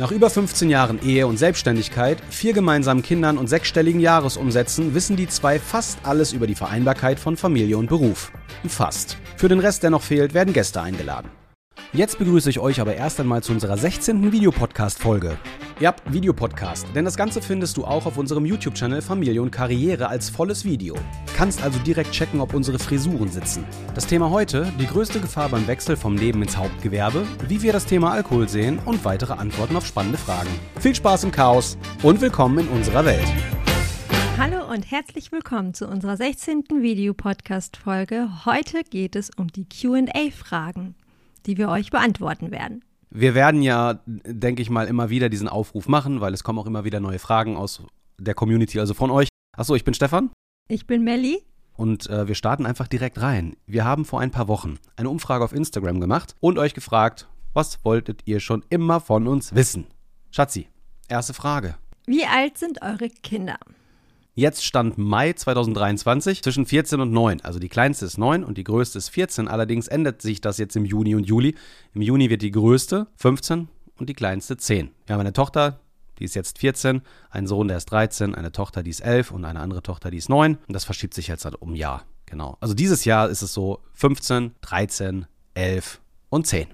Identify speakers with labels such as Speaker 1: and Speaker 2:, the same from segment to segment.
Speaker 1: Nach über 15 Jahren Ehe und Selbstständigkeit, vier gemeinsamen Kindern und sechsstelligen Jahresumsätzen wissen die zwei fast alles über die Vereinbarkeit von Familie und Beruf. Fast. Für den Rest, der noch fehlt, werden Gäste eingeladen. Jetzt begrüße ich euch aber erst einmal zu unserer 16. Videopodcast-Folge. Ja, Videopodcast, denn das Ganze findest du auch auf unserem YouTube-Channel Familie und Karriere als volles Video. Kannst also direkt checken, ob unsere Frisuren sitzen. Das Thema heute, die größte Gefahr beim Wechsel vom Leben ins Hauptgewerbe, wie wir das Thema Alkohol sehen und weitere Antworten auf spannende Fragen. Viel Spaß im Chaos und willkommen in unserer Welt.
Speaker 2: Hallo und herzlich willkommen zu unserer 16. Videopodcast-Folge. Heute geht es um die QA-Fragen, die wir euch beantworten werden.
Speaker 1: Wir werden ja, denke ich mal, immer wieder diesen Aufruf machen, weil es kommen auch immer wieder neue Fragen aus der Community, also von euch. Achso, ich bin Stefan.
Speaker 2: Ich bin Melli.
Speaker 1: Und äh, wir starten einfach direkt rein. Wir haben vor ein paar Wochen eine Umfrage auf Instagram gemacht und euch gefragt, was wolltet ihr schon immer von uns wissen? Schatzi, erste Frage.
Speaker 2: Wie alt sind eure Kinder?
Speaker 1: Jetzt stand Mai 2023 zwischen 14 und 9. Also die kleinste ist 9 und die größte ist 14. Allerdings ändert sich das jetzt im Juni und Juli. Im Juni wird die größte 15 und die kleinste 10. Wir haben eine Tochter, die ist jetzt 14, einen Sohn, der ist 13, eine Tochter, die ist 11 und eine andere Tochter, die ist 9. Und das verschiebt sich jetzt halt um ein Jahr. Genau. Also dieses Jahr ist es so 15, 13, 11 und 10.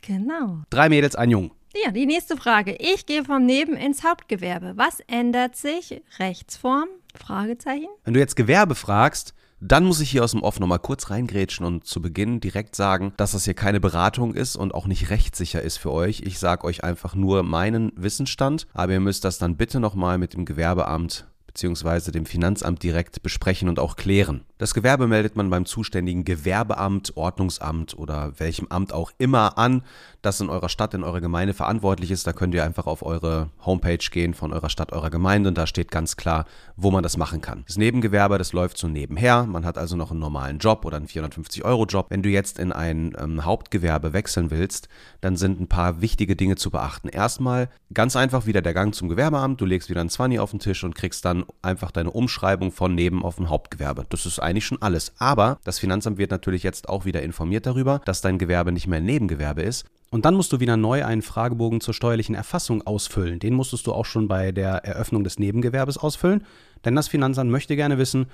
Speaker 2: Genau.
Speaker 1: Drei Mädels, ein Jungen.
Speaker 2: Ja, die nächste Frage. Ich gehe vom Neben ins Hauptgewerbe. Was ändert sich? Rechtsform? Fragezeichen.
Speaker 1: Wenn du jetzt Gewerbe fragst, dann muss ich hier aus dem Off nochmal kurz reingrätschen und zu Beginn direkt sagen, dass das hier keine Beratung ist und auch nicht rechtssicher ist für euch. Ich sage euch einfach nur meinen Wissensstand, aber ihr müsst das dann bitte nochmal mit dem Gewerbeamt bzw. dem Finanzamt direkt besprechen und auch klären. Das Gewerbe meldet man beim zuständigen Gewerbeamt, Ordnungsamt oder welchem Amt auch immer an, das in eurer Stadt, in eurer Gemeinde verantwortlich ist. Da könnt ihr einfach auf eure Homepage gehen von eurer Stadt, eurer Gemeinde und da steht ganz klar, wo man das machen kann. Das Nebengewerbe, das läuft so nebenher. Man hat also noch einen normalen Job oder einen 450-Euro-Job. Wenn du jetzt in ein ähm, Hauptgewerbe wechseln willst, dann sind ein paar wichtige Dinge zu beachten. Erstmal ganz einfach wieder der Gang zum Gewerbeamt. Du legst wieder ein 20 auf den Tisch und kriegst dann einfach deine Umschreibung von Neben auf ein Hauptgewerbe. Das ist eigentlich schon alles. Aber das Finanzamt wird natürlich jetzt auch wieder informiert darüber, dass dein Gewerbe nicht mehr ein Nebengewerbe ist. Und dann musst du wieder neu einen Fragebogen zur steuerlichen Erfassung ausfüllen. Den musstest du auch schon bei der Eröffnung des Nebengewerbes ausfüllen. Denn das Finanzamt möchte gerne wissen,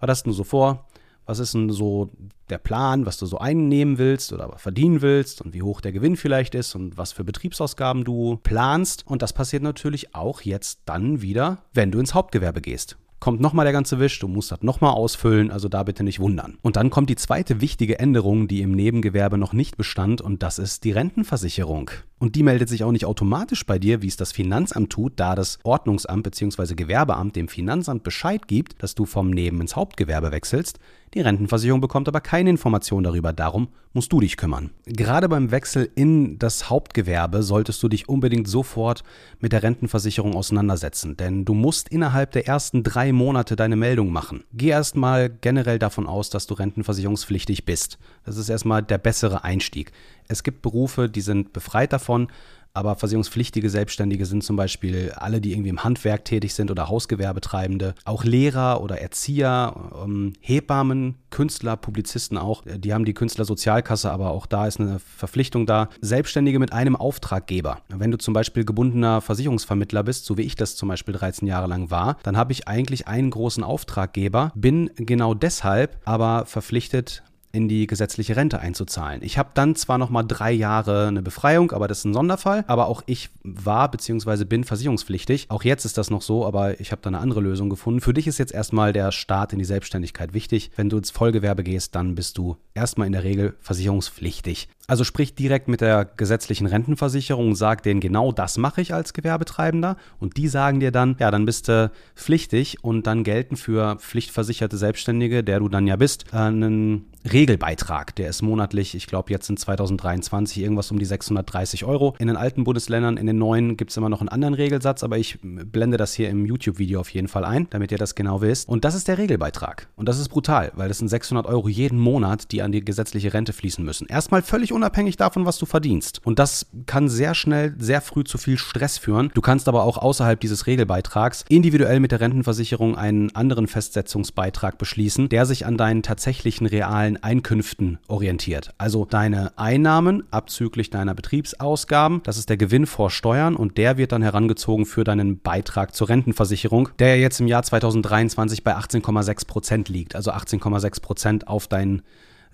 Speaker 1: was hast du so vor? Was ist denn so der Plan, was du so einnehmen willst oder verdienen willst und wie hoch der Gewinn vielleicht ist und was für Betriebsausgaben du planst. Und das passiert natürlich auch jetzt dann wieder, wenn du ins Hauptgewerbe gehst kommt nochmal der ganze Wisch, du musst das nochmal ausfüllen, also da bitte nicht wundern. Und dann kommt die zweite wichtige Änderung, die im Nebengewerbe noch nicht bestand und das ist die Rentenversicherung. Und die meldet sich auch nicht automatisch bei dir, wie es das Finanzamt tut, da das Ordnungsamt bzw. Gewerbeamt dem Finanzamt Bescheid gibt, dass du vom Neben ins Hauptgewerbe wechselst. Die Rentenversicherung bekommt aber keine Information darüber, darum musst du dich kümmern. Gerade beim Wechsel in das Hauptgewerbe solltest du dich unbedingt sofort mit der Rentenversicherung auseinandersetzen, denn du musst innerhalb der ersten drei Monate deine Meldung machen. Geh erstmal generell davon aus, dass du rentenversicherungspflichtig bist. Das ist erstmal der bessere Einstieg. Es gibt Berufe, die sind befreit davon, aber versicherungspflichtige Selbstständige sind zum Beispiel alle, die irgendwie im Handwerk tätig sind oder Hausgewerbetreibende, auch Lehrer oder Erzieher, ähm, Hebammen, Künstler, Publizisten auch. Die haben die Künstlersozialkasse, aber auch da ist eine Verpflichtung da. Selbstständige mit einem Auftraggeber. Wenn du zum Beispiel gebundener Versicherungsvermittler bist, so wie ich das zum Beispiel 13 Jahre lang war, dann habe ich eigentlich einen großen Auftraggeber, bin genau deshalb aber verpflichtet, in die gesetzliche Rente einzuzahlen. Ich habe dann zwar noch mal drei Jahre eine Befreiung, aber das ist ein Sonderfall. Aber auch ich war bzw. bin versicherungspflichtig. Auch jetzt ist das noch so, aber ich habe da eine andere Lösung gefunden. Für dich ist jetzt erstmal der Start in die Selbstständigkeit wichtig. Wenn du ins Vollgewerbe gehst, dann bist du erstmal in der Regel versicherungspflichtig. Also sprich direkt mit der gesetzlichen Rentenversicherung, sag denen genau, das mache ich als Gewerbetreibender und die sagen dir dann, ja, dann bist du pflichtig und dann gelten für pflichtversicherte Selbstständige, der du dann ja bist, einen Regelbeitrag. Der ist monatlich, ich glaube jetzt in 2023 irgendwas um die 630 Euro. In den alten Bundesländern, in den neuen gibt es immer noch einen anderen Regelsatz, aber ich blende das hier im YouTube-Video auf jeden Fall ein, damit ihr das genau wisst. Und das ist der Regelbeitrag. Und das ist brutal, weil das sind 600 Euro jeden Monat, die an die gesetzliche Rente fließen müssen. Erstmal völlig unabhängig davon, was du verdienst. Und das kann sehr schnell, sehr früh zu viel Stress führen. Du kannst aber auch außerhalb dieses Regelbeitrags individuell mit der Rentenversicherung einen anderen Festsetzungsbeitrag beschließen, der sich an deinen tatsächlichen realen Einkünften orientiert. Also deine Einnahmen abzüglich deiner Betriebsausgaben, das ist der Gewinn vor Steuern und der wird dann herangezogen für deinen Beitrag zur Rentenversicherung, der jetzt im Jahr 2023 bei 18,6 Prozent liegt. Also 18,6 Prozent auf deinen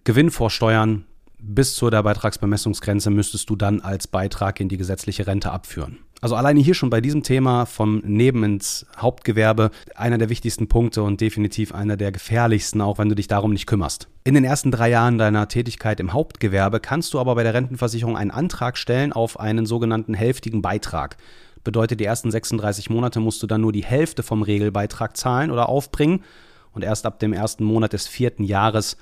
Speaker 1: Gewinn vor Steuern bis zu der Beitragsbemessungsgrenze müsstest du dann als Beitrag in die gesetzliche Rente abführen. Also alleine hier schon bei diesem Thema vom Neben ins Hauptgewerbe einer der wichtigsten Punkte und definitiv einer der gefährlichsten, auch wenn du dich darum nicht kümmerst. In den ersten drei Jahren deiner Tätigkeit im Hauptgewerbe kannst du aber bei der Rentenversicherung einen Antrag stellen auf einen sogenannten hälftigen Beitrag. Bedeutet, die ersten 36 Monate musst du dann nur die Hälfte vom Regelbeitrag zahlen oder aufbringen und erst ab dem ersten Monat des vierten Jahres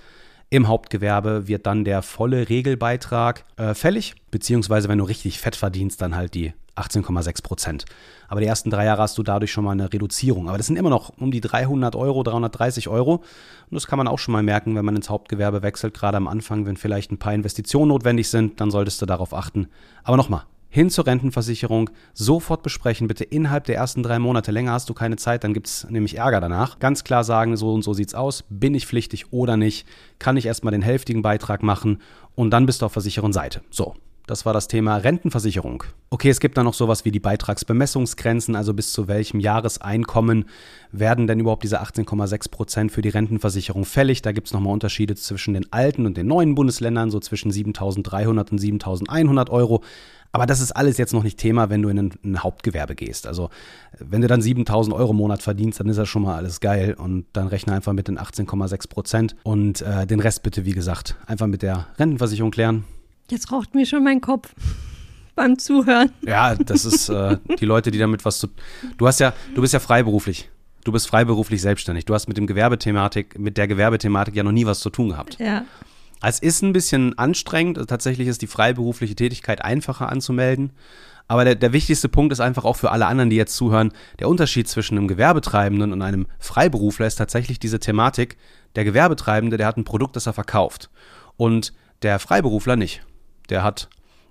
Speaker 1: im Hauptgewerbe wird dann der volle Regelbeitrag äh, fällig, beziehungsweise wenn du richtig fett verdienst, dann halt die 18,6 Prozent. Aber die ersten drei Jahre hast du dadurch schon mal eine Reduzierung. Aber das sind immer noch um die 300 Euro, 330 Euro. Und das kann man auch schon mal merken, wenn man ins Hauptgewerbe wechselt, gerade am Anfang, wenn vielleicht ein paar Investitionen notwendig sind, dann solltest du darauf achten. Aber nochmal, hin zur Rentenversicherung, sofort besprechen, bitte innerhalb der ersten drei Monate. Länger hast du keine Zeit, dann gibt es nämlich Ärger danach. Ganz klar sagen, so und so sieht's aus, bin ich pflichtig oder nicht, kann ich erstmal den hälftigen Beitrag machen und dann bist du auf versicheren Seite. So, das war das Thema Rentenversicherung. Okay, es gibt da noch sowas wie die Beitragsbemessungsgrenzen, also bis zu welchem Jahreseinkommen werden denn überhaupt diese 18,6 Prozent für die Rentenversicherung fällig. Da gibt es nochmal Unterschiede zwischen den alten und den neuen Bundesländern, so zwischen 7.300 und 7.100 Euro. Aber das ist alles jetzt noch nicht Thema, wenn du in ein, ein Hauptgewerbe gehst. Also wenn du dann 7.000 Euro im Monat verdienst, dann ist das schon mal alles geil. Und dann rechne einfach mit den 18,6 Prozent und äh, den Rest bitte, wie gesagt, einfach mit der Rentenversicherung klären.
Speaker 2: Jetzt raucht mir schon mein Kopf beim Zuhören.
Speaker 1: Ja, das ist äh, die Leute, die damit was zu. Du hast ja, du bist ja freiberuflich. Du bist freiberuflich selbstständig. Du hast mit dem Gewerbethematik, mit der Gewerbethematik ja noch nie was zu tun gehabt.
Speaker 2: Ja.
Speaker 1: Es ist ein bisschen anstrengend. Tatsächlich ist die freiberufliche Tätigkeit einfacher anzumelden. Aber der, der wichtigste Punkt ist einfach auch für alle anderen, die jetzt zuhören, der Unterschied zwischen einem Gewerbetreibenden und einem Freiberufler ist tatsächlich diese Thematik. Der Gewerbetreibende, der hat ein Produkt, das er verkauft. Und der Freiberufler nicht der hat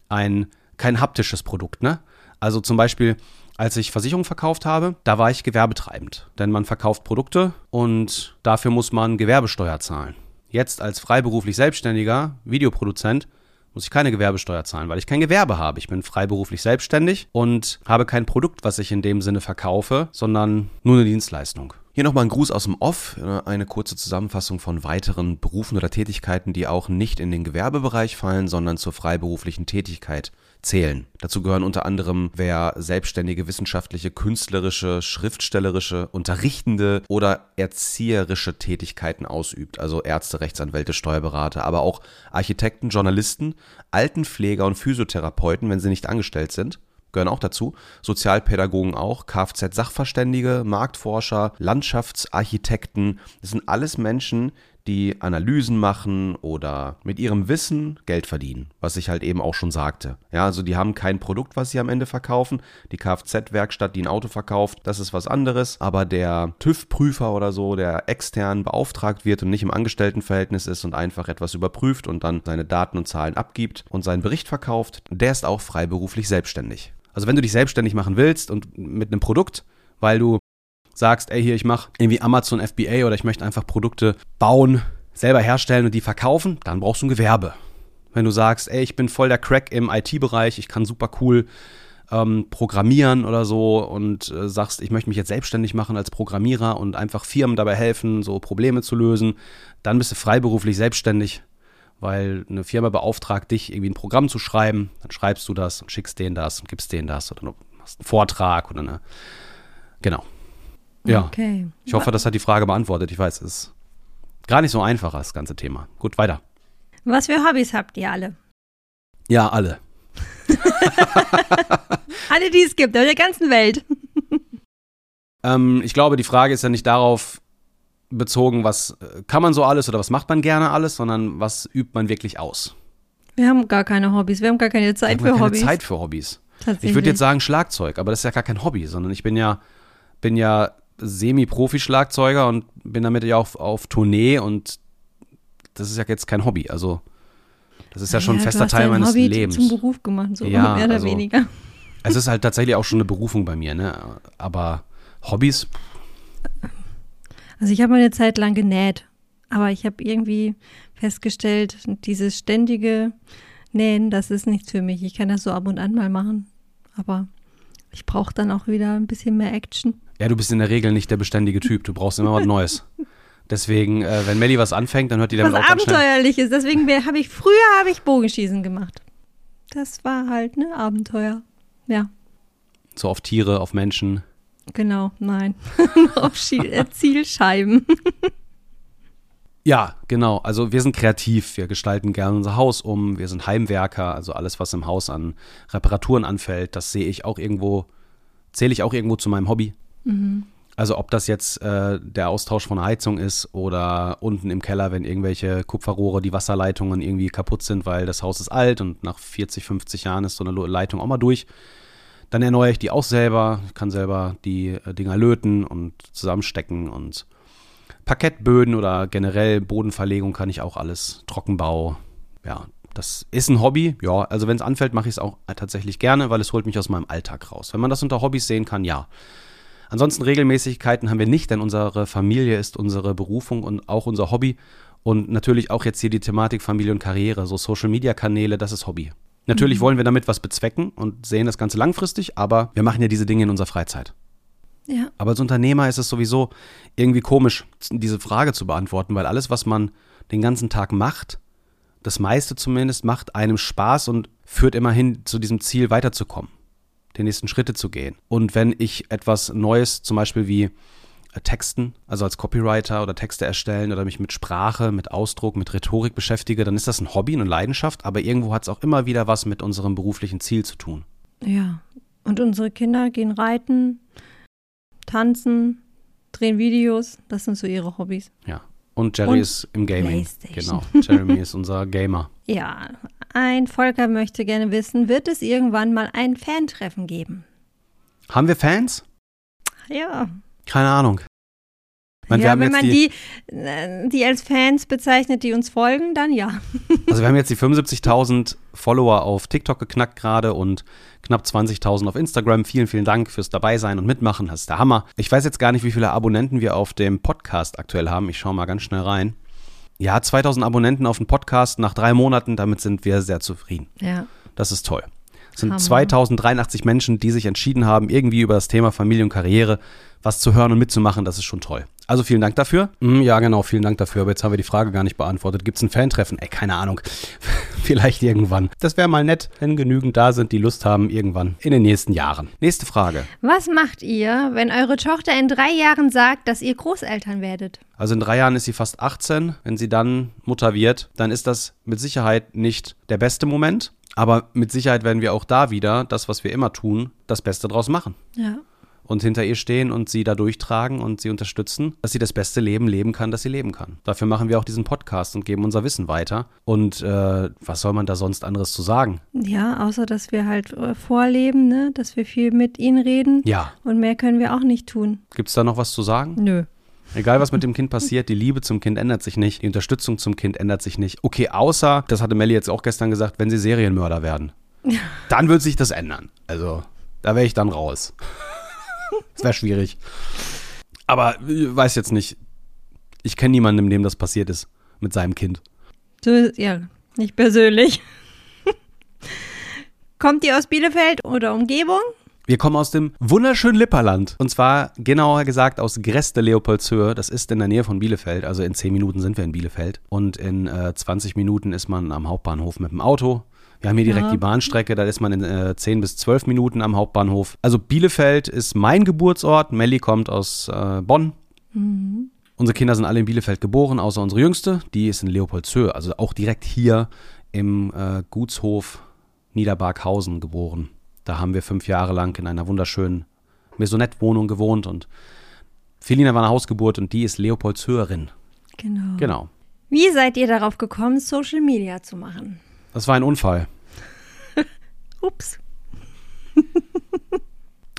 Speaker 1: ein kein haptisches Produkt, ne? Also zum Beispiel, als ich Versicherungen verkauft habe, da war ich gewerbetreibend. Denn man verkauft Produkte und dafür muss man Gewerbesteuer zahlen. Jetzt als freiberuflich Selbstständiger, Videoproduzent, muss ich keine Gewerbesteuer zahlen, weil ich kein Gewerbe habe. Ich bin freiberuflich selbstständig und habe kein Produkt, was ich in dem Sinne verkaufe, sondern nur eine Dienstleistung.
Speaker 3: Hier nochmal ein Gruß aus dem Off, äh, eine kurze Zusammenfassung von weiteren Berufen oder Tätigkeiten, die auch nicht in den Gewerbebereich fallen, sondern zur freiberuflichen Tätigkeit zählen. Dazu gehören unter anderem, wer selbstständige wissenschaftliche, künstlerische, schriftstellerische, unterrichtende oder erzieherische Tätigkeiten ausübt, also Ärzte, Rechtsanwälte, Steuerberater, aber auch Architekten, Journalisten, Altenpfleger und Physiotherapeuten, wenn sie nicht angestellt sind gehören auch dazu, Sozialpädagogen auch, Kfz-Sachverständige, Marktforscher, Landschaftsarchitekten. Das sind alles Menschen, die Analysen machen oder mit ihrem Wissen Geld verdienen, was ich halt eben auch schon sagte. Ja, also die haben kein Produkt, was sie am Ende verkaufen. Die Kfz-Werkstatt, die ein Auto verkauft, das ist was anderes. Aber der TÜV-Prüfer oder so, der extern beauftragt wird und nicht im Angestelltenverhältnis ist und einfach etwas überprüft und dann seine Daten und Zahlen abgibt und seinen Bericht verkauft, der ist auch freiberuflich selbstständig. Also wenn du dich selbstständig machen willst und mit einem Produkt, weil du sagst, ey, hier, ich mache irgendwie Amazon FBA oder ich möchte einfach Produkte bauen, selber herstellen und die verkaufen, dann brauchst du ein Gewerbe. Wenn du sagst, ey, ich bin voll der Crack im IT-Bereich, ich kann super cool ähm, programmieren oder so und äh, sagst, ich möchte mich jetzt selbstständig machen als Programmierer und einfach Firmen dabei helfen, so Probleme zu lösen, dann bist du freiberuflich selbstständig weil eine Firma beauftragt dich, irgendwie ein Programm zu schreiben, dann schreibst du das und schickst denen das und gibst denen das oder du machst einen Vortrag oder eine. Genau. Ja. Okay. Ich hoffe, das hat die Frage beantwortet. Ich weiß, es ist gar nicht so einfach, das ganze Thema. Gut, weiter.
Speaker 2: Was für Hobbys habt ihr alle?
Speaker 1: Ja, alle.
Speaker 2: Alle, die es gibt, auf der ganzen Welt.
Speaker 1: Ähm, ich glaube, die Frage ist ja nicht darauf bezogen, was äh, kann man so alles oder was macht man gerne alles, sondern was übt man wirklich aus.
Speaker 2: Wir haben gar keine Hobbys, wir haben gar keine Zeit
Speaker 1: Wir haben
Speaker 2: für
Speaker 1: keine
Speaker 2: Hobbys.
Speaker 1: Zeit für Hobbys. Ich würde jetzt sagen Schlagzeug, aber das ist ja gar kein Hobby, sondern ich bin ja, bin ja Semi-Profi-Schlagzeuger und bin damit ja auf, auf Tournee und das ist ja jetzt kein Hobby. Also das ist ja schon ein fester Teil meines
Speaker 2: Hobby
Speaker 1: Lebens.
Speaker 2: zum Beruf gemacht, so
Speaker 1: Ja,
Speaker 2: mehr oder
Speaker 1: also-
Speaker 2: weniger.
Speaker 1: Es ist halt tatsächlich auch schon eine Berufung bei mir, ne? Aber Hobbys,
Speaker 2: Also ich habe mal eine Zeit lang genäht, aber ich habe irgendwie festgestellt, dieses ständige Nähen, das ist nichts für mich. Ich kann das so ab und an mal machen, aber ich brauche dann auch wieder ein bisschen mehr Action.
Speaker 1: ja, du bist in der Regel nicht der beständige Typ. Du brauchst immer was Neues. Deswegen, äh, wenn Melly was anfängt, dann hört die
Speaker 2: Was
Speaker 1: damit auch ganz schnell.
Speaker 2: abenteuerliches. Deswegen habe ich früher habe ich Bogenschießen gemacht. Das war halt ne Abenteuer. Ja,
Speaker 1: So auf Tiere, auf Menschen.
Speaker 2: Genau. Nein, auf äh, Zielscheiben.
Speaker 1: Ja, genau. Also wir sind kreativ, wir gestalten gerne unser Haus um, wir sind Heimwerker, also alles, was im Haus an Reparaturen anfällt, das sehe ich auch irgendwo, zähle ich auch irgendwo zu meinem Hobby. Also ob das jetzt äh, der Austausch von Heizung ist oder unten im Keller, wenn irgendwelche Kupferrohre, die Wasserleitungen irgendwie kaputt sind, weil das Haus ist alt und nach 40, 50 Jahren ist so eine Leitung auch mal durch. Dann erneuere ich die auch selber, kann selber die äh, Dinger löten und zusammenstecken und Parkettböden oder generell Bodenverlegung kann ich auch alles. Trockenbau, ja, das ist ein Hobby. Ja, also wenn es anfällt, mache ich es auch tatsächlich gerne, weil es holt mich aus meinem Alltag raus. Wenn man das unter Hobbys sehen kann, ja. Ansonsten Regelmäßigkeiten haben wir nicht, denn unsere Familie ist unsere Berufung und auch unser Hobby. Und natürlich auch jetzt hier die Thematik Familie und Karriere, so Social-Media-Kanäle, das ist Hobby. Natürlich wollen wir damit was bezwecken und sehen das Ganze langfristig, aber wir machen ja diese Dinge in unserer Freizeit.
Speaker 2: Ja,
Speaker 1: Aber als Unternehmer ist es sowieso irgendwie komisch, diese Frage zu beantworten, weil alles, was man den ganzen Tag macht, das meiste zumindest, macht einem Spaß und führt immerhin zu diesem Ziel weiterzukommen, die nächsten Schritte zu gehen. Und wenn ich etwas Neues, zum Beispiel wie Texten, also als Copywriter oder Texte erstellen oder mich mit Sprache, mit Ausdruck, mit Rhetorik beschäftige, dann ist das ein Hobby und eine Leidenschaft, aber irgendwo hat es auch immer wieder was mit unserem beruflichen Ziel zu tun.
Speaker 2: ja. Und unsere Kinder gehen reiten, tanzen, drehen Videos. Das sind so ihre Hobbys.
Speaker 1: Ja. Und Jerry
Speaker 2: Und
Speaker 1: ist im Gaming. Genau. Jeremy ist unser Gamer.
Speaker 2: Ja, ein Volker möchte gerne wissen, wird es irgendwann mal ein Fantreffen geben?
Speaker 1: Haben wir Fans?
Speaker 2: Ja.
Speaker 1: Keine Ahnung. Meine, wir
Speaker 2: ja,
Speaker 1: haben
Speaker 2: wenn
Speaker 1: jetzt
Speaker 2: man
Speaker 1: die,
Speaker 2: die, äh, die als Fans bezeichnet, die uns folgen, dann ja.
Speaker 1: also wir haben jetzt die 75.000 Follower auf TikTok geknackt gerade und knapp 20.000 auf Instagram. Vielen, vielen Dank fürs dabei sein und mitmachen. Das ist der Hammer. Ich weiß jetzt gar nicht, wie viele Abonnenten wir auf dem Podcast aktuell haben. Ich schaue mal ganz schnell rein. Ja, 2000 Abonnenten auf dem Podcast nach drei Monaten. Damit sind wir sehr zufrieden.
Speaker 2: Ja.
Speaker 1: Das ist toll. Es sind
Speaker 2: Hammer.
Speaker 1: 2083 Menschen, die sich entschieden haben, irgendwie über das Thema Familie und Karriere was zu hören und mitzumachen. Das ist schon toll. Also vielen Dank dafür. Mm, Ja, genau, vielen Dank dafür. Aber jetzt haben wir die Frage gar nicht beantwortet. Gibt es ein Fantreffen? Ey, keine Ahnung. Vielleicht irgendwann. Das wäre mal nett, wenn genügend da sind, die Lust haben, irgendwann in den nächsten Jahren. Nächste Frage.
Speaker 2: Was macht ihr, wenn eure Tochter in drei Jahren sagt, dass ihr Großeltern werdet?
Speaker 1: Also in drei Jahren ist sie fast 18. Wenn sie dann Mutter wird, dann ist das mit Sicherheit nicht der beste Moment. Aber mit Sicherheit werden wir auch da wieder das, was wir immer tun, das Beste draus machen.
Speaker 2: Ja.
Speaker 1: und hinter ihr stehen und sie da durchtragen und sie unterstützen, dass sie das beste Leben leben kann, das sie leben kann. Dafür machen wir auch diesen Podcast und geben unser Wissen weiter. Und äh, was soll man da sonst anderes zu sagen?
Speaker 2: Ja, außer dass wir halt äh, vorleben, ne? dass wir viel mit ihnen reden.
Speaker 1: Ja,
Speaker 2: Und mehr können wir auch nicht tun.
Speaker 1: gibt es da noch was zu sagen?
Speaker 2: Nö.
Speaker 1: Egal, was mit dem Kind passiert, die Liebe zum Kind ändert sich nicht, die Unterstützung zum Kind ändert sich nicht. Okay, außer, das hatte Melly jetzt auch gestern gesagt, wenn sie Serienmörder werden. Dann wird sich das ändern. Also, da wäre ich dann raus. Das wäre schwierig. Aber ich weiß jetzt nicht. Ich kenne niemanden, dem das passiert ist mit seinem Kind.
Speaker 2: So, ja, nicht persönlich. Kommt ihr aus Bielefeld oder Umgebung?
Speaker 1: Wir kommen aus dem wunderschönen Lipperland. Und zwar genauer gesagt aus Greste Leopoldshöhe. Das ist in der Nähe von Bielefeld. Also in 10 Minuten sind wir in Bielefeld. Und in äh, 20 Minuten ist man am Hauptbahnhof mit dem Auto. Wir haben hier direkt
Speaker 2: Ja.
Speaker 1: die Bahnstrecke, da ist man in äh, 10 bis 12 Minuten am Hauptbahnhof. Also Bielefeld ist mein Geburtsort. Melli kommt aus äh, Bonn. Unsere Kinder sind alle in Bielefeld geboren, außer unsere Jüngste. Die ist in Leopoldshöhe, also auch direkt hier im äh, Gutshof Niederbarkhausen geboren. Da haben wir fünf Jahre lang in einer wunderschönen Maisonette-Wohnung gewohnt und Felina war eine Hausgeburt und die ist Leopolds Höherin.
Speaker 2: Genau.
Speaker 1: Genau.
Speaker 2: Wie seid ihr darauf gekommen, Social Media zu machen?
Speaker 1: Das war ein Unfall.
Speaker 2: Ups.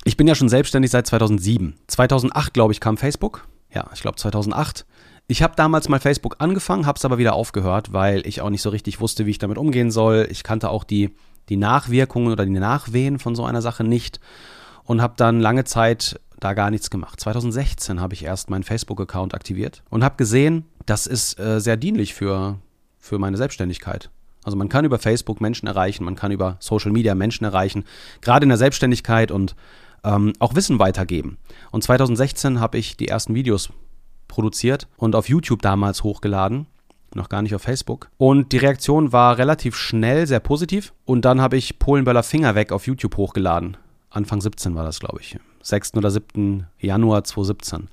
Speaker 1: Ich bin ja schon selbstständig seit 2007. 2008, glaube ich, kam Facebook. Ja, ich glaube 2008. Ich habe damals mal Facebook angefangen, habe es aber wieder aufgehört, weil ich auch nicht so richtig wusste, wie ich damit umgehen soll. Ich kannte auch die, die Nachwirkungen oder die Nachwehen von so einer Sache nicht und habe dann lange Zeit da gar nichts gemacht. 2016 habe ich erst meinen Facebook-Account aktiviert und habe gesehen, das ist äh, sehr dienlich für, für meine Selbstständigkeit. Also man kann über Facebook Menschen erreichen, man kann über Social Media Menschen erreichen, gerade in der Selbstständigkeit und ähm, auch Wissen weitergeben. Und 2016 habe ich die ersten Videos produziert und auf YouTube damals hochgeladen, noch gar nicht auf Facebook. Und die Reaktion war relativ schnell, sehr positiv. Und dann habe ich Polenböller Finger weg auf YouTube hochgeladen. Anfang 17 war das, glaube ich. 6. oder 7. Januar 2017.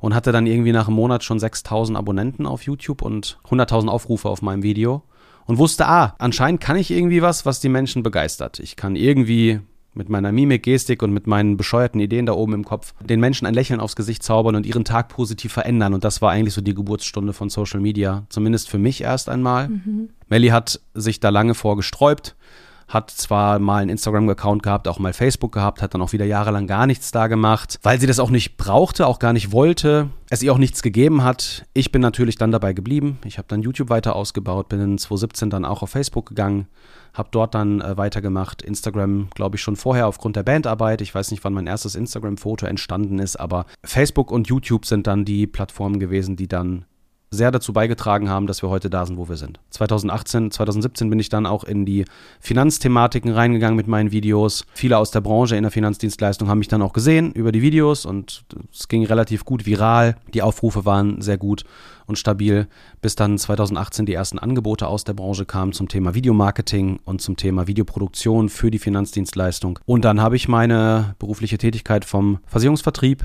Speaker 1: Und hatte dann irgendwie nach einem Monat schon 6000 Abonnenten auf YouTube und 100.000 Aufrufe auf meinem Video. Und wusste, ah, anscheinend kann ich irgendwie was, was die Menschen begeistert. Ich kann irgendwie mit meiner Mimik, Gestik und mit meinen bescheuerten Ideen da oben im Kopf den Menschen ein Lächeln aufs Gesicht zaubern und ihren Tag positiv verändern. Und das war eigentlich so die Geburtsstunde von Social Media, zumindest für mich erst einmal. Mhm. Melly hat sich da lange vorgesträubt, hat zwar mal einen Instagram-Account gehabt, auch mal Facebook gehabt, hat dann auch wieder jahrelang gar nichts da gemacht, weil sie das auch nicht brauchte, auch gar nicht wollte, es ihr auch nichts gegeben hat. Ich bin natürlich dann dabei geblieben. Ich habe dann YouTube weiter ausgebaut, bin in 2017 dann auch auf Facebook gegangen, habe dort dann äh, weitergemacht. Instagram, glaube ich, schon vorher aufgrund der Bandarbeit. Ich weiß nicht, wann mein erstes Instagram-Foto entstanden ist, aber Facebook und YouTube sind dann die Plattformen gewesen, die dann sehr dazu beigetragen haben, dass wir heute da sind, wo wir sind. 2018, 2017 bin ich dann auch in die Finanzthematiken reingegangen mit meinen Videos. Viele aus der Branche in der Finanzdienstleistung haben mich dann auch gesehen über die Videos und es ging relativ gut viral. Die Aufrufe waren sehr gut und stabil, bis dann 2018 die ersten Angebote aus der Branche kamen zum Thema Videomarketing und zum Thema Videoproduktion für die Finanzdienstleistung. Und dann habe ich meine berufliche Tätigkeit vom Versicherungsvertrieb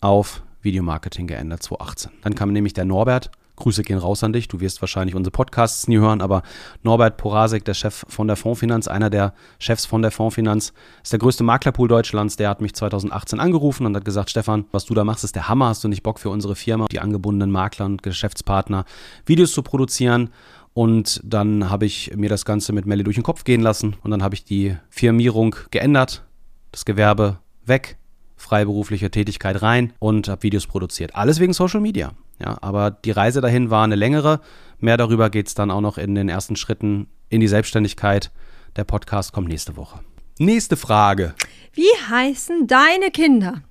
Speaker 1: auf Videomarketing geändert 2018. Dann kam nämlich der Norbert Grüße gehen raus an dich. Du wirst wahrscheinlich unsere Podcasts nie hören, aber Norbert Porasek, der Chef von der Fondsfinanz, einer der Chefs von der Fondsfinanz, ist der größte Maklerpool Deutschlands. Der hat mich 2018 angerufen und hat gesagt, Stefan, was du da machst, ist der Hammer. Hast du nicht Bock für unsere Firma, die angebundenen Makler und Geschäftspartner, Videos zu produzieren? Und dann habe ich mir das Ganze mit Melly durch den Kopf gehen lassen und dann habe ich die Firmierung geändert, das Gewerbe weg, freiberufliche Tätigkeit rein und habe Videos produziert. Alles wegen Social Media. Ja, aber die Reise dahin war eine längere. Mehr darüber geht es dann auch noch in den ersten Schritten in die Selbstständigkeit. Der Podcast kommt nächste Woche. Nächste Frage.
Speaker 2: Wie heißen deine Kinder?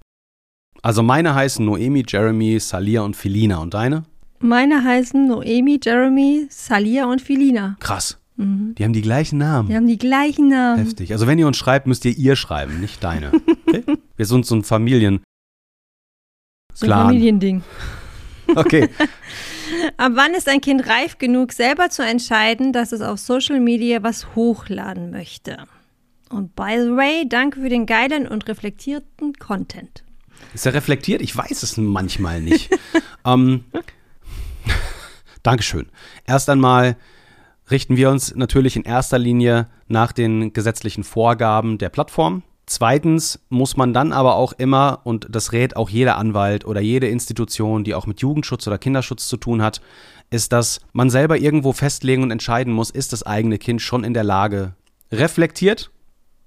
Speaker 1: Also meine heißen Noemi, Jeremy, Salia und Filina. Und deine?
Speaker 2: Meine heißen Noemi, Jeremy, Salia und Filina.
Speaker 1: Krass. Mhm. Die haben die gleichen Namen.
Speaker 2: Die haben die gleichen Namen.
Speaker 1: Heftig. Also wenn ihr uns schreibt, müsst ihr ihr schreiben, nicht deine. Okay? Wir sind so ein Familien.
Speaker 2: So ein Familiending.
Speaker 1: Okay.
Speaker 2: Ab wann ist ein Kind reif genug, selber zu entscheiden, dass es auf Social Media was hochladen möchte? Und by the way, danke für den geilen und reflektierten Content.
Speaker 1: Ist er reflektiert? Ich weiß es manchmal nicht. ähm, Dankeschön. Erst einmal richten wir uns natürlich in erster Linie nach den gesetzlichen Vorgaben der Plattform. Zweitens muss man dann aber auch immer, und das rät auch jeder Anwalt oder jede Institution, die auch mit Jugendschutz oder Kinderschutz zu tun hat, ist, dass man selber irgendwo festlegen und entscheiden muss, ist das eigene Kind schon in der Lage, reflektiert,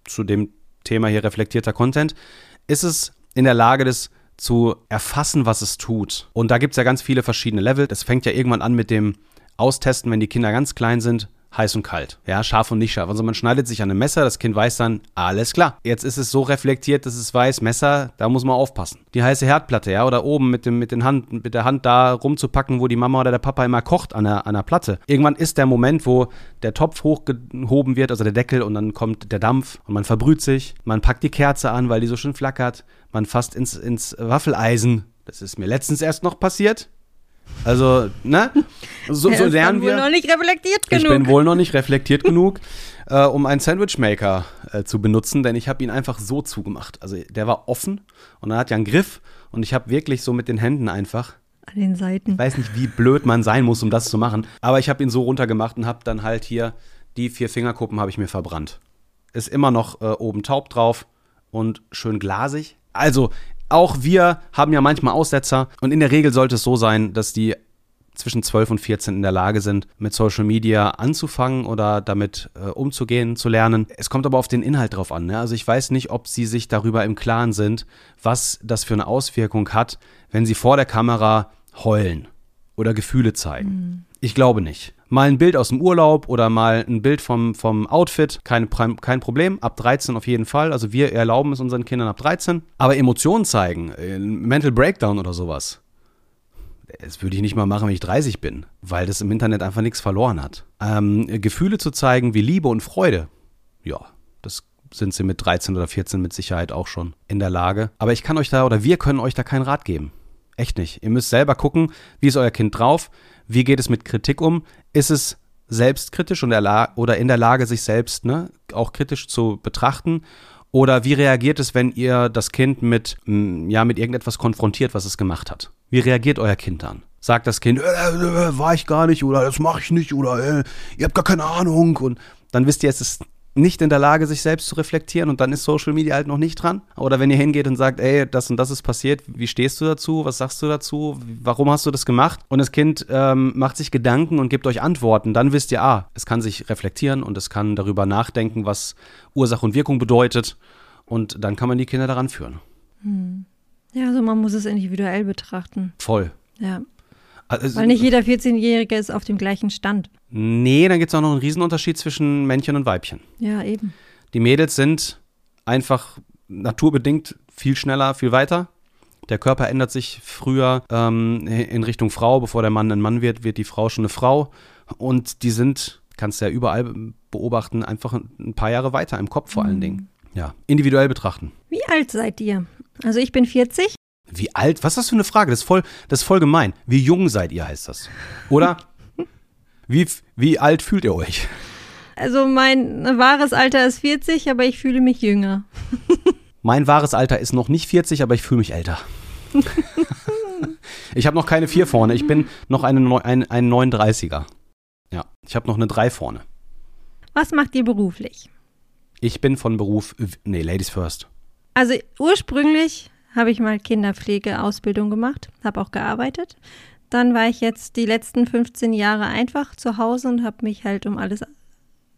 Speaker 1: zu dem Thema hier reflektierter Content, ist es in der Lage, das zu erfassen, was es tut. Und da gibt es ja ganz viele verschiedene Level. Es fängt ja irgendwann an mit dem Austesten, wenn die Kinder ganz klein sind heiß und kalt. Ja, scharf und nicht scharf. Also man schneidet sich an einem Messer, das Kind weiß dann, alles klar. Jetzt ist es so reflektiert, dass es weiß, Messer, da muss man aufpassen. Die heiße Herdplatte, ja, oder oben mit, dem, mit, den Hand, mit der Hand da rumzupacken, wo die Mama oder der Papa immer kocht an der, an der Platte. Irgendwann ist der Moment, wo der Topf hochgehoben wird, also der Deckel, und dann kommt der Dampf und man verbrüht sich. Man packt die Kerze an, weil die so schön flackert. Man fasst ins, ins Waffeleisen. Das ist mir letztens erst noch passiert. Also, ne? So, so lernen wir.
Speaker 2: Ich bin wohl noch nicht reflektiert genug.
Speaker 1: Ich bin wohl noch nicht reflektiert genug, äh, um einen Sandwichmaker äh, zu benutzen, denn ich habe ihn einfach so zugemacht. Also, der war offen und er hat ja einen Griff und ich habe wirklich so mit den Händen einfach.
Speaker 2: An den Seiten.
Speaker 1: Ich weiß nicht, wie blöd man sein muss, um das zu machen, aber ich habe ihn so runtergemacht und habe dann halt hier die vier Fingerkuppen habe ich mir verbrannt. ist immer noch äh, oben taub drauf und schön glasig. Also, auch wir haben ja manchmal Aussetzer und in der Regel sollte es so sein, dass die zwischen 12 und 14 in der Lage sind, mit Social Media anzufangen oder damit äh, umzugehen, zu lernen. Es kommt aber auf den Inhalt drauf an. Ne? Also ich weiß nicht, ob sie sich darüber im Klaren sind, was das für eine Auswirkung hat, wenn sie vor der Kamera heulen oder Gefühle zeigen. Mhm. Ich glaube nicht. Mal ein Bild aus dem Urlaub oder mal ein Bild vom, vom Outfit, kein, kein Problem. Ab 13 auf jeden Fall. Also wir erlauben es unseren Kindern ab 13. Aber Emotionen zeigen, äh, Mental Breakdown oder sowas, das würde ich nicht mal machen, wenn ich 30 bin, weil das im Internet einfach nichts verloren hat. Ähm, Gefühle zu zeigen wie Liebe und Freude, ja, das sind sie mit 13 oder 14 mit Sicherheit auch schon in der Lage. Aber ich kann euch da oder wir können euch da keinen Rat geben. Echt nicht. Ihr müsst selber gucken, wie ist euer Kind drauf, wie geht es mit Kritik um, ist es selbstkritisch und oder in der Lage, sich selbst ne, auch kritisch zu betrachten oder wie reagiert es, wenn ihr das Kind mit, ja, mit irgendetwas konfrontiert, was es gemacht hat? Wie reagiert euer Kind dann? Sagt das Kind, äh, äh, war ich gar nicht oder das mache ich nicht oder äh, ihr habt gar keine Ahnung und dann wisst ihr, es ist nicht in der Lage, sich selbst zu reflektieren und dann ist Social Media halt noch nicht dran. Oder wenn ihr hingeht und sagt, ey, das und das ist passiert, wie stehst du dazu? Was sagst du dazu? Warum hast du das gemacht? Und das Kind ähm, macht sich Gedanken und gibt euch Antworten, dann wisst ihr, ah, es kann sich reflektieren und es kann darüber nachdenken, was Ursache und Wirkung bedeutet. Und dann kann man die Kinder daran führen.
Speaker 2: Hm. Ja, also man muss es individuell betrachten.
Speaker 1: Voll.
Speaker 2: Ja. Also, Weil nicht jeder 14-Jährige ist auf dem gleichen Stand.
Speaker 1: Nee, dann gibt es auch noch einen Riesenunterschied zwischen Männchen und Weibchen.
Speaker 2: Ja, eben.
Speaker 1: Die Mädels sind einfach naturbedingt viel schneller, viel weiter. Der Körper ändert sich früher ähm, in Richtung Frau. Bevor der Mann ein Mann wird, wird die Frau schon eine Frau. Und die sind, kannst du ja überall beobachten, einfach ein paar Jahre weiter im Kopf vor allen mhm. Dingen. Ja, individuell betrachten.
Speaker 2: Wie alt seid ihr? Also ich bin 40.
Speaker 1: Wie alt? Was ist das für eine Frage? Das ist voll, das ist voll gemein. Wie jung seid ihr, heißt das. Oder? wie, wie alt fühlt ihr euch?
Speaker 2: Also mein wahres Alter ist 40, aber ich fühle mich jünger.
Speaker 1: mein wahres Alter ist noch nicht 40, aber ich fühle mich älter. ich habe noch keine 4 vorne. Ich bin noch eine, ein, ein 39er. Ja, ich habe noch eine 3 vorne.
Speaker 2: Was macht ihr beruflich?
Speaker 1: Ich bin von Beruf, nee, Ladies First.
Speaker 2: Also ursprünglich habe ich mal Kinderpflegeausbildung gemacht, habe auch gearbeitet. Dann war ich jetzt die letzten 15 Jahre einfach zu Hause und habe mich halt um alles,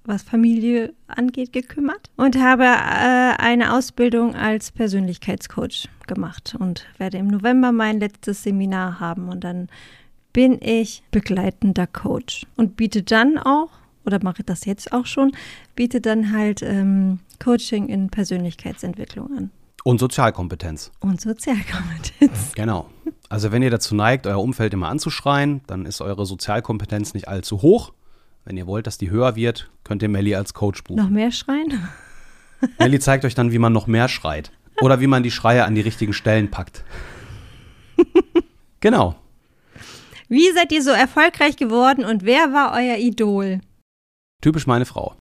Speaker 2: was Familie angeht, gekümmert und habe äh, eine Ausbildung als Persönlichkeitscoach gemacht und werde im November mein letztes Seminar haben und dann bin ich begleitender Coach und biete dann auch, oder mache das jetzt auch schon, biete dann halt ähm, Coaching in Persönlichkeitsentwicklung an.
Speaker 1: Und Sozialkompetenz.
Speaker 2: Und Sozialkompetenz.
Speaker 1: Genau. Also wenn ihr dazu neigt, euer Umfeld immer anzuschreien, dann ist eure Sozialkompetenz nicht allzu hoch. Wenn ihr wollt, dass die höher wird, könnt ihr Melli als Coach buchen.
Speaker 2: Noch mehr schreien?
Speaker 1: Melli zeigt euch dann, wie man noch mehr schreit. Oder wie man die Schreie an die richtigen Stellen packt. genau.
Speaker 2: Wie seid ihr so erfolgreich geworden und wer war euer Idol?
Speaker 1: Typisch meine Frau.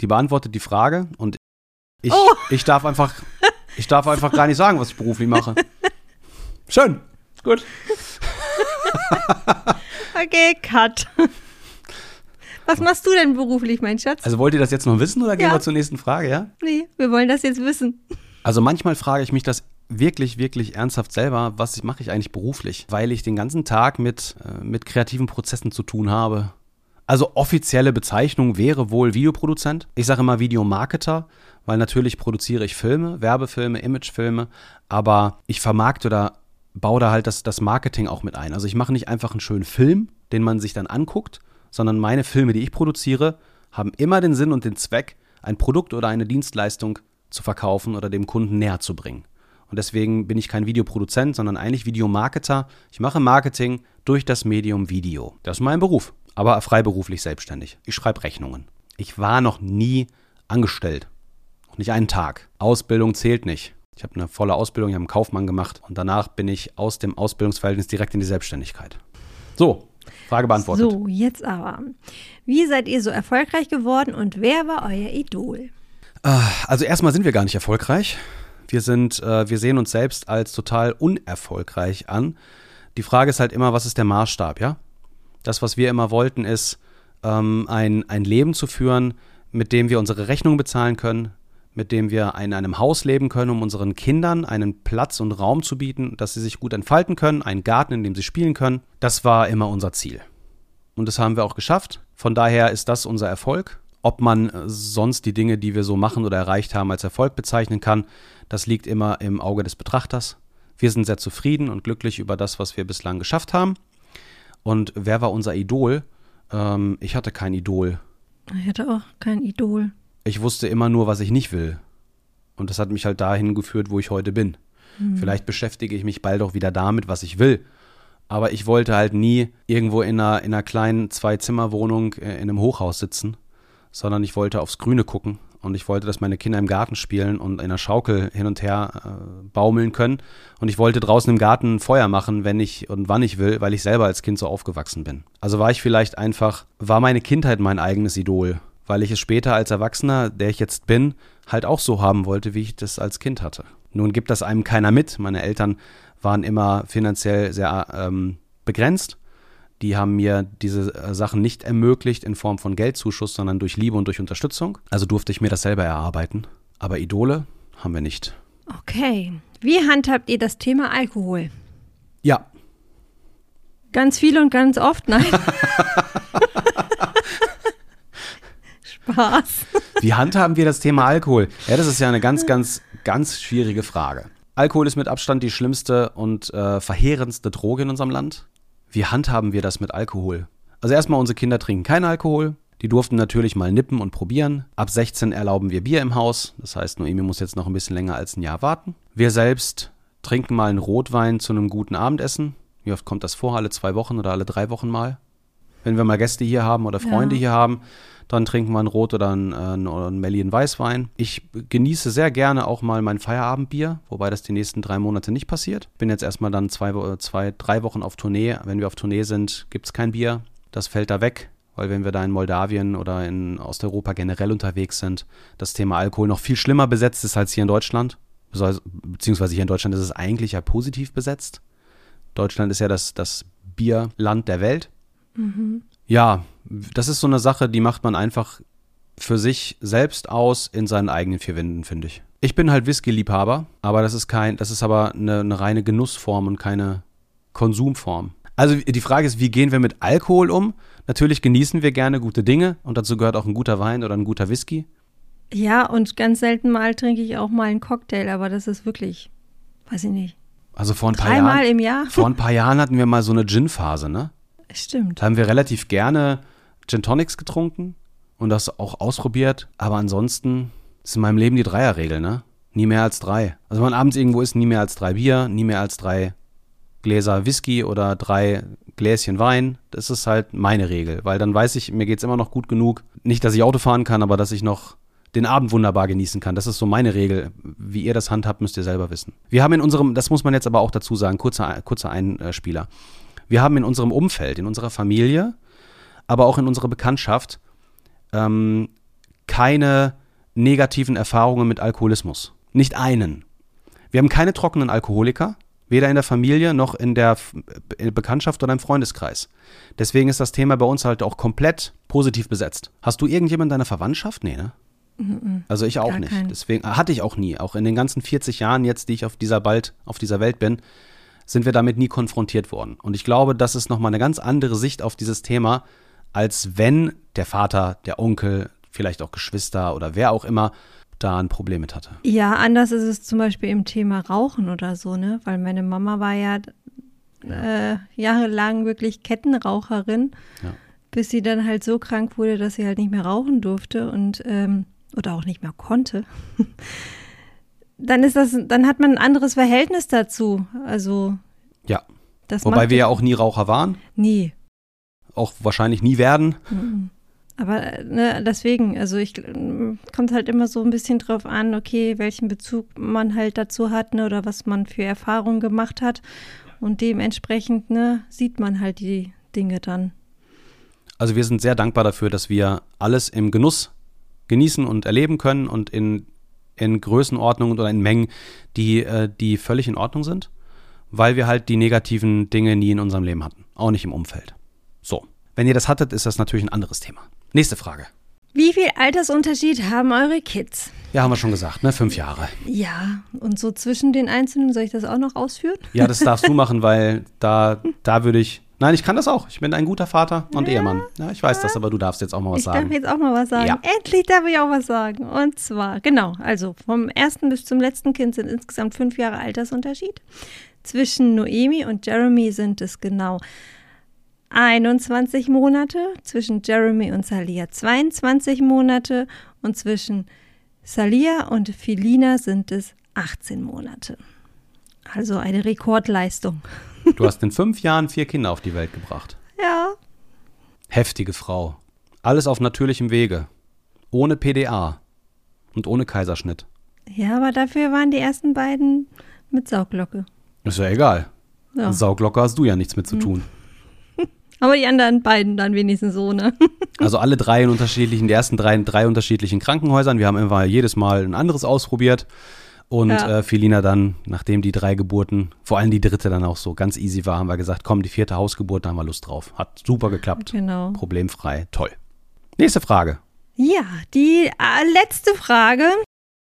Speaker 1: Die beantwortet die Frage und ich, oh. ich darf einfach ich darf einfach gar nicht sagen, was ich beruflich mache. Schön. Gut.
Speaker 2: okay, cut. Was machst du denn beruflich, mein Schatz?
Speaker 1: Also wollt ihr das jetzt noch wissen oder gehen ja. wir zur nächsten Frage, ja?
Speaker 2: Nee, wir wollen das jetzt wissen.
Speaker 1: Also manchmal frage ich mich das wirklich, wirklich ernsthaft selber, was mache ich eigentlich beruflich? Weil ich den ganzen Tag mit, äh, mit kreativen Prozessen zu tun habe. Also offizielle Bezeichnung wäre wohl Videoproduzent. Ich sage immer Videomarketer, weil natürlich produziere ich Filme, Werbefilme, Imagefilme, aber ich vermarkte oder baue da halt das, das Marketing auch mit ein. Also ich mache nicht einfach einen schönen Film, den man sich dann anguckt, sondern meine Filme, die ich produziere, haben immer den Sinn und den Zweck, ein Produkt oder eine Dienstleistung zu verkaufen oder dem Kunden näher zu bringen. Und deswegen bin ich kein Videoproduzent, sondern eigentlich Videomarketer. Ich mache Marketing durch das Medium Video. Das ist mein Beruf, aber freiberuflich selbstständig. Ich schreibe Rechnungen. Ich war noch nie angestellt. Noch nicht einen Tag. Ausbildung zählt nicht. Ich habe eine volle Ausbildung, ich habe einen Kaufmann gemacht und danach bin ich aus dem Ausbildungsverhältnis direkt in die Selbstständigkeit. So, Frage beantwortet.
Speaker 2: So, jetzt aber. Wie seid ihr so erfolgreich geworden und wer war euer Idol?
Speaker 1: Ah, also erstmal sind wir gar nicht erfolgreich. Wir sind, äh, wir sehen uns selbst als total unerfolgreich an. Die Frage ist halt immer, was ist der Maßstab, ja? Das, was wir immer wollten, ist, ähm, ein, ein Leben zu führen, mit dem wir unsere Rechnung bezahlen können, mit dem wir in einem Haus leben können, um unseren Kindern einen Platz und Raum zu bieten, dass sie sich gut entfalten können, einen Garten, in dem sie spielen können. Das war immer unser Ziel. Und das haben wir auch geschafft. Von daher ist das unser Erfolg. Ob man sonst die Dinge, die wir so machen oder erreicht haben, als Erfolg bezeichnen kann, das liegt immer im Auge des Betrachters. Wir sind sehr zufrieden und glücklich über das, was wir bislang geschafft haben. Und wer war unser Idol? Ähm, ich hatte kein Idol.
Speaker 2: Ich hatte auch kein Idol.
Speaker 1: Ich wusste immer nur, was ich nicht will. Und das hat mich halt dahin geführt, wo ich heute bin. Hm. Vielleicht beschäftige ich mich bald auch wieder damit, was ich will. Aber ich wollte halt nie irgendwo in einer, in einer kleinen Zwei-Zimmer-Wohnung äh, in einem Hochhaus sitzen, sondern ich wollte aufs Grüne gucken und ich wollte, dass meine Kinder im Garten spielen und in einer Schaukel hin und her äh, baumeln können. Und ich wollte draußen im Garten Feuer machen, wenn ich und wann ich will, weil ich selber als Kind so aufgewachsen bin. Also war ich vielleicht einfach, war meine Kindheit mein eigenes Idol, weil ich es später als Erwachsener, der ich jetzt bin, halt auch so haben wollte, wie ich das als Kind hatte. Nun gibt das einem keiner mit. Meine Eltern waren immer finanziell sehr ähm, begrenzt die haben mir diese äh, Sachen nicht ermöglicht in Form von Geldzuschuss, sondern durch Liebe und durch Unterstützung. Also durfte ich mir das selber erarbeiten. Aber Idole haben wir nicht.
Speaker 2: Okay. Wie handhabt ihr das Thema Alkohol?
Speaker 1: Ja.
Speaker 2: Ganz viel und ganz oft, nein. Spaß.
Speaker 1: Wie handhaben wir das Thema Alkohol? Ja, das ist ja eine ganz, ganz, ganz schwierige Frage. Alkohol ist mit Abstand die schlimmste und äh, verheerendste Droge in unserem Land wie handhaben wir das mit Alkohol? Also erstmal, unsere Kinder trinken keinen Alkohol. Die durften natürlich mal nippen und probieren. Ab 16 erlauben wir Bier im Haus. Das heißt, Noemi muss jetzt noch ein bisschen länger als ein Jahr warten. Wir selbst trinken mal einen Rotwein zu einem guten Abendessen. Wie oft kommt das vor? Alle zwei Wochen oder alle drei Wochen mal? Wenn wir mal Gäste hier haben oder Freunde ja. hier haben, dann trinken wir ein Rot oder ein, ein, ein Melli Weißwein. Ich genieße sehr gerne auch mal mein Feierabendbier, wobei das die nächsten drei Monate nicht passiert. Bin jetzt erstmal dann zwei, zwei drei Wochen auf Tournee. Wenn wir auf Tournee sind, gibt es kein Bier. Das fällt da weg, weil wenn wir da in Moldawien oder in Osteuropa generell unterwegs sind, das Thema Alkohol noch viel schlimmer besetzt ist als hier in Deutschland. Beziehungsweise hier in Deutschland ist es eigentlich ja positiv besetzt. Deutschland ist ja das, das Bierland der Welt. Mhm. Ja, das ist so eine Sache, die macht man einfach für sich selbst aus in seinen eigenen vier Wänden, finde ich. Ich bin halt Whisky-Liebhaber, aber das ist kein, das ist aber eine, eine reine Genussform und keine Konsumform. Also die Frage ist, wie gehen wir mit Alkohol um? Natürlich genießen wir gerne gute Dinge und dazu gehört auch ein guter Wein oder ein guter Whisky.
Speaker 2: Ja, und ganz selten mal trinke ich auch mal einen Cocktail, aber das ist wirklich, weiß ich nicht.
Speaker 1: Also vor ein paar
Speaker 2: Dreimal
Speaker 1: Jahren.
Speaker 2: im Jahr?
Speaker 1: Vor ein paar Jahren hatten wir mal so eine Gin-Phase, ne?
Speaker 2: Stimmt.
Speaker 1: Da haben wir relativ gerne Gin Tonics getrunken und das auch ausprobiert. Aber ansonsten ist in meinem Leben die Dreierregel, ne? Nie mehr als drei. Also wenn man abends irgendwo ist, nie mehr als drei Bier, nie mehr als drei Gläser Whisky oder drei Gläschen Wein. Das ist halt meine Regel, weil dann weiß ich, mir geht es immer noch gut genug. Nicht, dass ich Auto fahren kann, aber dass ich noch den Abend wunderbar genießen kann. Das ist so meine Regel. Wie ihr das handhabt, müsst ihr selber wissen. Wir haben in unserem, das muss man jetzt aber auch dazu sagen, kurzer, kurzer Einspieler. Wir haben in unserem Umfeld, in unserer Familie, aber auch in unserer Bekanntschaft ähm, keine negativen Erfahrungen mit Alkoholismus. Nicht einen. Wir haben keine trockenen Alkoholiker, weder in der Familie noch in der äh, Bekanntschaft oder im Freundeskreis. Deswegen ist das Thema bei uns halt auch komplett positiv besetzt. Hast du irgendjemand in deiner Verwandtschaft? Nee, ne? Also ich auch nicht. Keinen. Deswegen hatte ich auch nie. Auch in den ganzen 40 Jahren jetzt, die ich auf dieser bald auf dieser Welt bin, sind wir damit nie konfrontiert worden. Und ich glaube, das ist nochmal eine ganz andere Sicht auf dieses Thema, als wenn der Vater, der Onkel, vielleicht auch Geschwister oder wer auch immer da ein Problem mit hatte.
Speaker 2: Ja, anders ist es zum Beispiel im Thema Rauchen oder so, ne? Weil meine Mama war ja, ja. Äh, jahrelang wirklich Kettenraucherin, ja. bis sie dann halt so krank wurde, dass sie halt nicht mehr rauchen durfte und ähm, oder auch nicht mehr konnte. dann ist das, dann hat man ein anderes Verhältnis dazu. Also
Speaker 1: ja. Wobei wir ja auch nie Raucher waren.
Speaker 2: Nie.
Speaker 1: Auch wahrscheinlich nie werden.
Speaker 2: Mhm. Aber ne, deswegen, also ich kommt halt immer so ein bisschen drauf an, okay, welchen Bezug man halt dazu hat, ne, oder was man für Erfahrungen gemacht hat. Und dementsprechend, ne, sieht man halt die Dinge dann.
Speaker 1: Also wir sind sehr dankbar dafür, dass wir alles im Genuss genießen und erleben können und in in Größenordnungen oder in Mengen, die, äh, die völlig in Ordnung sind, weil wir halt die negativen Dinge nie in unserem Leben hatten, auch nicht im Umfeld. So, wenn ihr das hattet, ist das natürlich ein anderes Thema. Nächste Frage.
Speaker 2: Wie viel Altersunterschied haben eure Kids?
Speaker 1: Ja, haben wir schon gesagt, ne? Fünf Jahre.
Speaker 2: Ja, und so zwischen den Einzelnen, soll ich das auch noch ausführen?
Speaker 1: Ja, das darfst du machen, weil da, da würde ich. Nein, ich kann das auch. Ich bin ein guter Vater und
Speaker 2: Ja.
Speaker 1: Ehemann. Ja, ich weiß das, aber du darfst jetzt auch mal was
Speaker 2: ich darf
Speaker 1: sagen.
Speaker 2: jetzt auch mal was sagen.
Speaker 1: Ja.
Speaker 2: Endlich darf ich auch was sagen. Und zwar, genau, also vom ersten bis zum letzten Kind sind insgesamt fünf Jahre Altersunterschied. Zwischen Noemi und Jeremy sind es genau 21 Monate, zwischen Jeremy und Salia 22 Monate und zwischen Salia und Filina sind es 18 Monate. Also eine Rekordleistung.
Speaker 1: Du hast in fünf Jahren vier Kinder auf die Welt gebracht.
Speaker 2: Ja,
Speaker 1: Heftige Frau. Alles auf natürlichem Wege. Ohne PDA. Und ohne Kaiserschnitt.
Speaker 2: ja, aber dafür waren die ersten beiden mit Sauglocke.
Speaker 1: Ist ja egal.
Speaker 2: Ja. Mhm.
Speaker 1: Sauglocke hast du ja nichts mit zu tun.
Speaker 2: Aber die anderen beiden dann wenigstens so, ne?
Speaker 1: Also alle drei in unterschiedlichen, die ersten drei in drei unterschiedlichen Krankenhäusern. Wir haben immer jedes Mal ein anderes ausprobiert. Und
Speaker 2: Ja.
Speaker 1: äh, Felina dann, nachdem die drei Geburten, vor allem die dritte dann auch so ganz easy war, haben wir gesagt, komm, die vierte Hausgeburt, da haben wir Lust drauf. Hat super geklappt.
Speaker 2: Genau.
Speaker 1: Problemfrei. Toll. Nächste Frage.
Speaker 2: Ja, die äh, letzte Frage.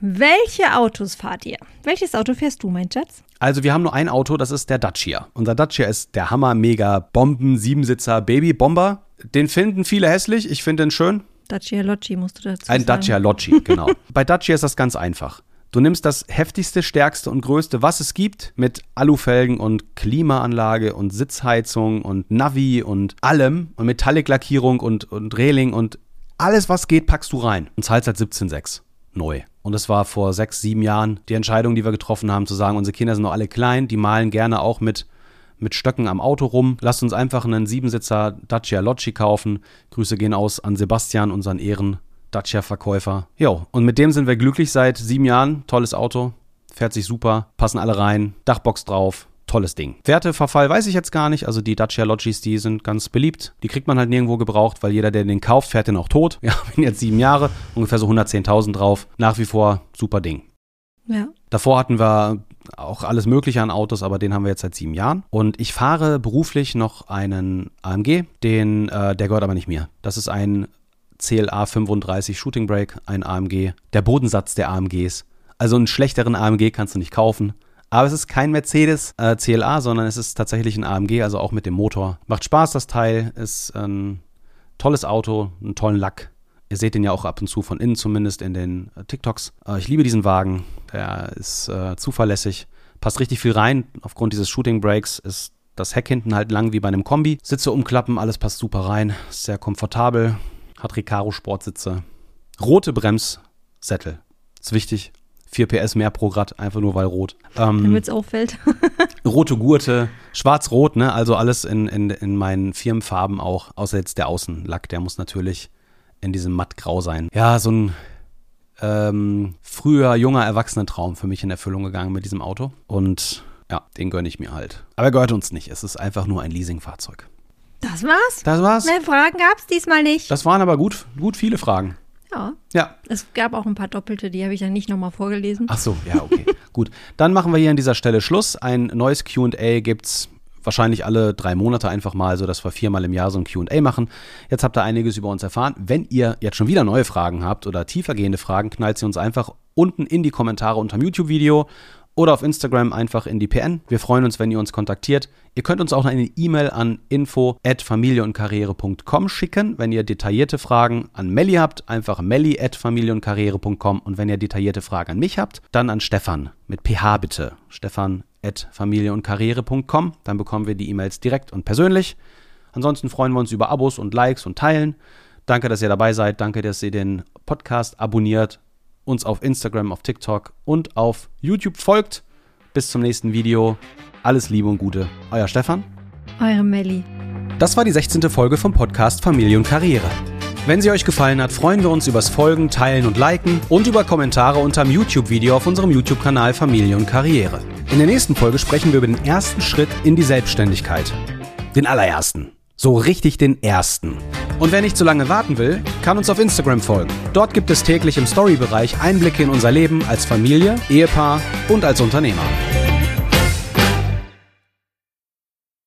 Speaker 2: Welche Autos fahrt ihr? Welches Auto fährst du, mein Schatz?
Speaker 1: Also wir haben nur ein Auto, das ist der Dacia. Unser Dacia ist der Hammer, mega Bomben, Siebensitzer, Baby Bomber. Den finden viele hässlich, ich finde den schön.
Speaker 2: Dacia Loggi musst du dazu
Speaker 1: Ein
Speaker 2: sagen.
Speaker 1: Dacia Loggi, genau. Bei Dacia ist das ganz einfach. Du nimmst das heftigste, stärkste und größte, was es gibt, mit Alufelgen und Klimaanlage und Sitzheizung und Navi und allem und Metallic-Lackierung und, und Reling und alles, was geht, packst du rein und zahlst halt 17,6 neu. Und das war vor sechs, sieben Jahren die Entscheidung, die wir getroffen haben, zu sagen, unsere Kinder sind noch alle klein, die malen gerne auch mit, mit Stöcken am Auto rum. Lasst uns einfach einen Siebensitzer Dacia Loggi kaufen. Grüße gehen aus an Sebastian, unseren Ehren Dacia-Verkäufer. Jo, und mit dem sind wir glücklich seit sieben Jahren. Tolles Auto, fährt sich super, passen alle rein, Dachbox drauf. Tolles Ding. Werteverfall weiß ich jetzt gar nicht. Also die Dacia Logis, die sind ganz beliebt. Die kriegt man halt nirgendwo gebraucht, weil jeder, der den kauft, fährt den auch tot. Ja, bin jetzt sieben Jahre, ungefähr so 110.000 drauf. Nach wie vor super Ding.
Speaker 2: Ja.
Speaker 1: Davor hatten wir auch alles Mögliche an Autos, aber den haben wir jetzt seit sieben Jahren. Und ich fahre beruflich noch einen AMG, den, äh, der gehört aber nicht mir. Das ist ein CLA 35 Shooting Brake, ein AMG, der Bodensatz der AMGs. Also einen schlechteren AMG kannst du nicht kaufen. Aber es ist kein Mercedes äh, CLA, sondern es ist tatsächlich ein AMG, also auch mit dem Motor. Macht Spaß, das Teil. Ist ein tolles Auto, einen tollen Lack. Ihr seht den ja auch ab und zu von innen zumindest in den äh, TikToks. Äh, ich liebe diesen Wagen. Der ist äh, zuverlässig. Passt richtig viel rein. Aufgrund dieses Shooting Brakes ist das Heck hinten halt lang wie bei einem Kombi. Sitze umklappen, alles passt super rein. Sehr komfortabel. Hat Recaro Sportsitze. Rote Bremssättel. Ist wichtig. 4 PS mehr pro Grad, einfach nur weil rot. Ähm,
Speaker 2: Damit es auffällt.
Speaker 1: rote Gurte, schwarz-rot, ne? Also alles in, in, in meinen Firmenfarben auch, außer jetzt der Außenlack, der muss natürlich in diesem mattgrau sein. Ja, so ein ähm, früher junger Erwachsenentraum für mich in Erfüllung gegangen mit diesem Auto. Und ja, den gönne ich mir halt. Aber er gehört uns nicht. Es ist einfach nur ein Leasingfahrzeug.
Speaker 2: Das war's.
Speaker 1: Das war's.
Speaker 2: Mehr Fragen gab's diesmal nicht.
Speaker 1: Das waren aber gut, gut viele Fragen.
Speaker 2: ja.
Speaker 1: Ja.
Speaker 2: Es gab auch ein paar Doppelte, die habe ich dann nicht nochmal vorgelesen.
Speaker 1: Ach so, ja, okay. Gut. Dann machen wir hier an dieser Stelle Schluss. Ein neues QA gibt's wahrscheinlich alle drei Monate einfach mal, so dass wir viermal im Jahr so ein QA machen. Jetzt habt ihr einiges über uns erfahren. Wenn ihr jetzt schon wieder neue Fragen habt oder tiefergehende Fragen, knallt sie uns einfach unten in die Kommentare unter dem YouTube-Video oder auf Instagram einfach in die PN. Wir freuen uns, wenn ihr uns kontaktiert. Ihr könnt uns auch eine E-Mail an info@familieundkarriere.com schicken, wenn ihr detaillierte Fragen an Melli habt, einfach melli@familieundkarriere.com und wenn ihr detaillierte Fragen an mich habt, dann an Stefan mit PH bitte. Stefan at familieundkarriere.com, dann bekommen wir die E-Mails direkt und persönlich. Ansonsten freuen wir uns über Abos und Likes und Teilen. Danke, dass ihr dabei seid. Danke, dass ihr den Podcast abonniert, uns auf Instagram, auf TikTok und auf YouTube folgt. Bis zum nächsten Video. Alles Liebe und Gute. Euer Stefan.
Speaker 2: Eure Melli.
Speaker 1: Das war die 16. Folge vom Podcast Familie und Karriere. Wenn sie euch gefallen hat, freuen wir uns übers Folgen, Teilen und Liken und über Kommentare unterm YouTube-Video auf unserem YouTube-Kanal Familie und Karriere. In der nächsten Folge sprechen wir über den ersten Schritt in die Selbstständigkeit. Den allerersten. So richtig den ersten. Und wer nicht zu lange warten will, kann uns auf Instagram folgen. Dort gibt es täglich im Story-Bereich Einblicke in unser Leben als Familie, Ehepaar und als Unternehmer.